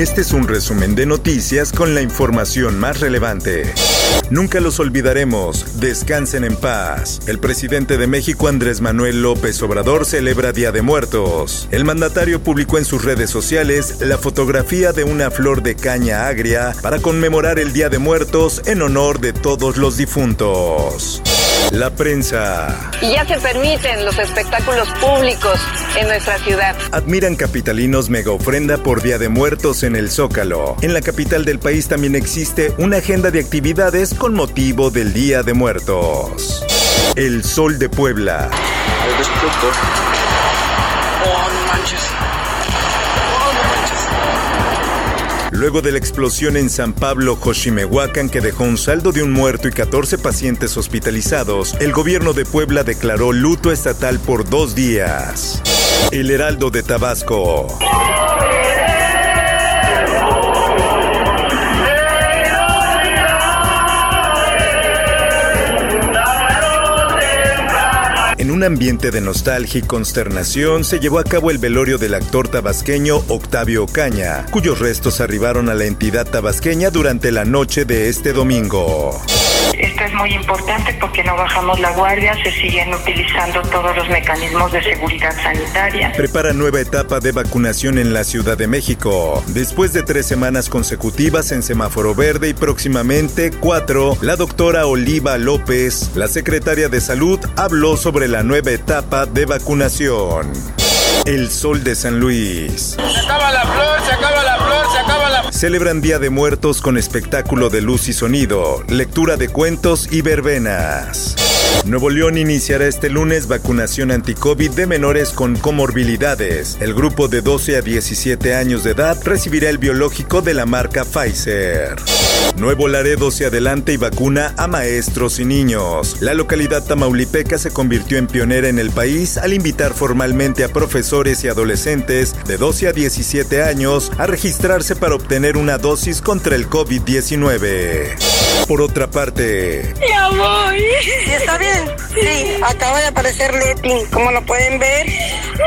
Este es un resumen de noticias con la información más relevante. Nunca los olvidaremos. Descansen en paz. El presidente de México, Andrés Manuel López Obrador, celebra Día de Muertos. El mandatario publicó en sus redes sociales la fotografía de una flor de caña agria para conmemorar el Día de Muertos en honor de todos los difuntos. La prensa. Y ya se permiten los espectáculos públicos en nuestra ciudad. Admiran capitalinos mega ofrenda por Día de Muertos en el Zócalo. En la capital del país también existe una agenda de actividades con motivo del Día de Muertos. El Sol de Puebla. Luego de la explosión en San Pablo, Joshimehuacan, que dejó un saldo de un muerto y 14 pacientes hospitalizados, el gobierno de Puebla declaró luto estatal por dos días. El Heraldo de Tabasco. Un ambiente de nostalgia y consternación se llevó a cabo el velorio del actor tabasqueño Octavio Ocaña, cuyos restos arribaron a la entidad tabasqueña durante la noche de este domingo. Esto es muy importante porque no bajamos la guardia, se siguen utilizando todos los mecanismos de seguridad sanitaria. Prepara nueva etapa de vacunación en la Ciudad de México. Después de tres semanas consecutivas en semáforo verde y próximamente cuatro, la doctora Oliva López, la secretaria de Salud, habló sobre la nueva etapa de vacunación. El Sol de San Luis. Se acaba la flor, se acaba la Celebran Día de Muertos con espectáculo de luz y sonido, lectura de cuentos y verbenas. Nuevo León iniciará este lunes vacunación anti-COVID de menores con comorbilidades. El grupo de 12 a 17 años de edad recibirá el biológico de la marca Pfizer. Nuevo Laredo se adelanta y vacuna a maestros y niños. La localidad tamaulipeca se convirtió en pionera en el país al invitar formalmente a profesores y adolescentes de 12 a 17 años a registrarse para obtener una dosis contra el COVID-19. Por otra parte, Ya voy. ¿Sí está bien? Sí, acaba de aparecer Leti. Como lo pueden ver,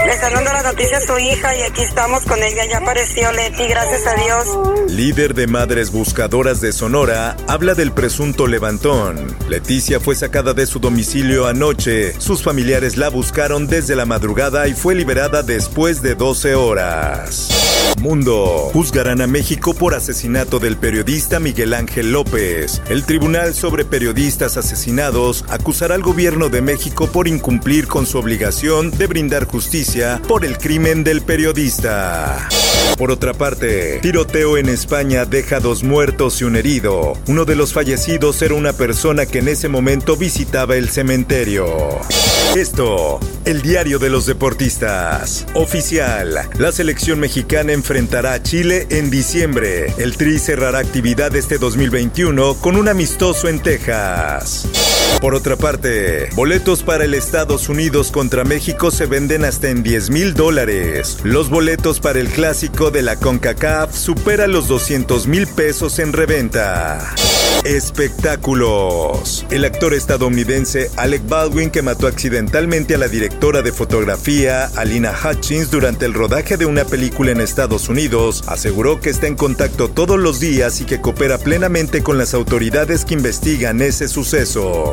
le están dando las noticias a su hija y aquí estamos con ella. Ya apareció Leti, gracias a Dios. líder de Madres Buscadoras de Sonora, habla del presunto levantón. Leticia fue sacada de su domicilio anoche. Sus familiares la buscaron desde la madrugada y fue liberada después de 12 horas. Mundo. Juzgarán a México por asesinato del periodista Miguel Ángel López. El Tribunal sobre Periodistas Asesinados acusará al gobierno de México por incumplir con su obligación de brindar justicia por el crimen del periodista. Por otra parte, tiroteo en España deja dos muertos y un herido. Uno de los fallecidos era una persona que en ese momento visitaba el cementerio. Esto, el diario de los deportistas. Oficial, la selección mexicana enfrentará a Chile en diciembre. El Tri cerrará actividad este 2021 con un amistoso en Texas. Por otra parte, boletos para el Estados Unidos contra México se venden hasta en 10 mil dólares. Los boletos para el clásico de la CONCACAF superan los 200 mil pesos en reventa. Espectáculos. El actor estadounidense Alec Baldwin, que mató accidentalmente a la directora de fotografía Alina Hutchins durante el rodaje de una película en Estados Unidos, aseguró que está en contacto todos los días y que coopera plenamente con las autoridades que investigan ese suceso.